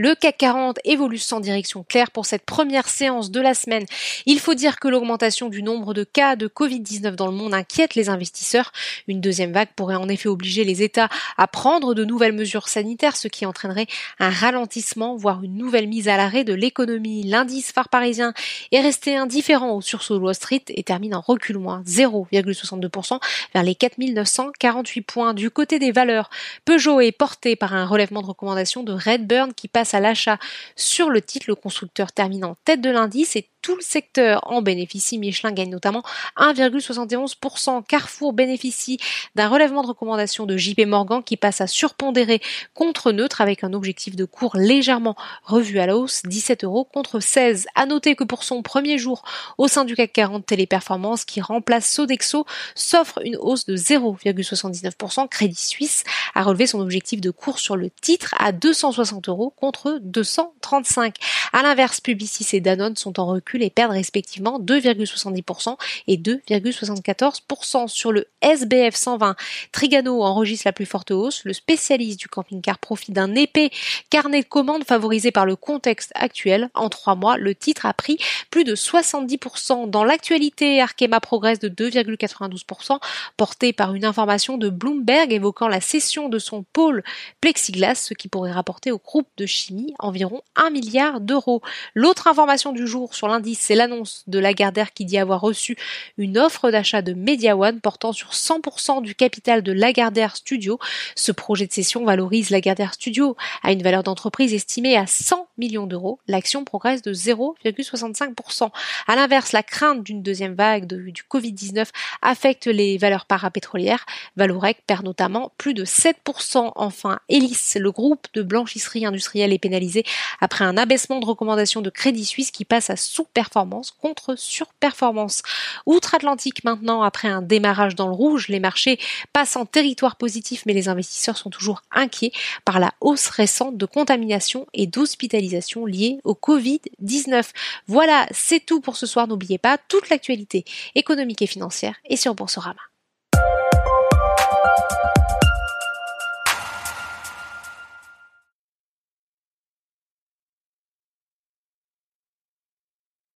Le CAC 40 évolue sans direction claire pour cette première séance de la semaine. Il faut dire que l'augmentation du nombre de cas de Covid-19 dans le monde inquiète les investisseurs. Une deuxième vague pourrait en effet obliger les États à prendre de nouvelles mesures sanitaires, ce qui entraînerait un ralentissement, voire une nouvelle mise à l'arrêt de l'économie. L'indice phare parisien est resté indifférent au sursaut de Wall Street et termine en recul moins 0,62% vers les 4948 points. Du côté des valeurs, Peugeot est porté par un relèvement de recommandation de Redburn qui passe à l'achat sur le titre, le constructeur termine en tête de l'indice et tout le secteur en bénéficie. Michelin gagne notamment 1,71%. Carrefour bénéficie d'un relèvement de recommandation de JP Morgan qui passe à surpondérer contre neutre avec un objectif de cours légèrement revu à la hausse, 17 euros contre 16. À noter que pour son premier jour au sein du CAC 40 Téléperformance qui remplace Sodexo s'offre une hausse de 0,79%. Crédit Suisse a relevé son objectif de cours sur le titre à 260 euros contre 235. À l'inverse, Publicis et Danone sont en recul et perdent respectivement 2,70% et 2,74% sur le SBF 120. Trigano enregistre la plus forte hausse. Le spécialiste du camping-car profite d'un épais carnet de commandes favorisé par le contexte actuel. En trois mois, le titre a pris plus de 70%. Dans l'actualité, Arkema progresse de 2,92%, porté par une information de Bloomberg évoquant la cession de son pôle plexiglas, ce qui pourrait rapporter au groupe de chimie environ 1 milliard d'euros. L'autre information du jour sur c'est l'annonce de Lagardère qui dit avoir reçu une offre d'achat de Media One portant sur 100% du capital de Lagardère Studio. Ce projet de cession valorise Lagardère Studio à une valeur d'entreprise estimée à 100 millions d'euros. L'action progresse de 0,65%. À l'inverse, la crainte d'une deuxième vague du Covid-19 affecte les valeurs parapétrolières. Valorec perd notamment plus de 7%. Enfin, Elis, le groupe de blanchisserie industrielle, est pénalisé après un abaissement de recommandation de Crédit Suisse qui passe à sous-performance contre surperformance. Outre-Atlantique maintenant, après un démarrage dans le rouge, les marchés passent en territoire positif, mais les investisseurs sont toujours inquiets par la hausse récente de contamination et d'hospitalisation liée au Covid-19. Voilà, c'est tout pour ce soir. N'oubliez pas, toute l'actualité économique et financière est sur Boursorama.